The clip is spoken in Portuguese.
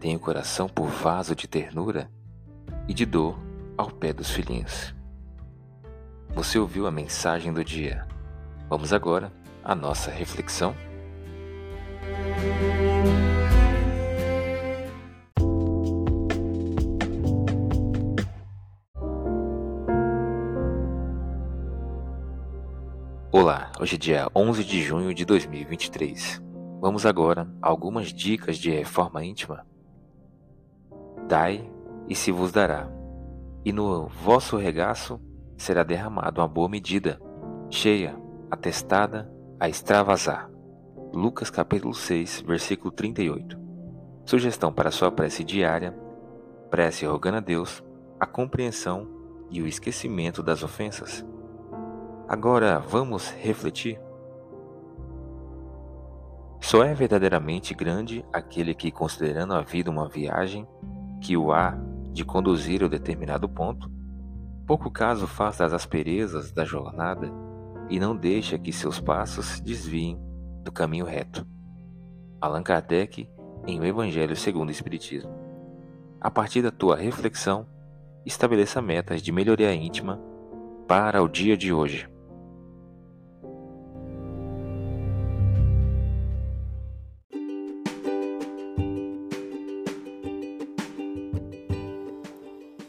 tem o coração por vaso de ternura e de dor ao pé dos filhinhos. Você ouviu a mensagem do dia. Vamos agora à nossa reflexão. Olá, hoje é dia 11 de junho de 2023. Vamos agora a algumas dicas de reforma íntima Dai e se vos dará, e no vosso regaço será derramado uma boa medida, cheia, atestada, a extravasar. Lucas capítulo 6, versículo 38. Sugestão para sua prece diária: prece rogando a Deus a compreensão e o esquecimento das ofensas. Agora vamos refletir. Só é verdadeiramente grande aquele que, considerando a vida uma viagem, que o há de conduzir a determinado ponto, pouco caso faz das asperezas da jornada e não deixa que seus passos se desviem do caminho reto. Allan Kardec, em O Evangelho segundo o Espiritismo. A partir da tua reflexão, estabeleça metas de melhoria íntima para o dia de hoje.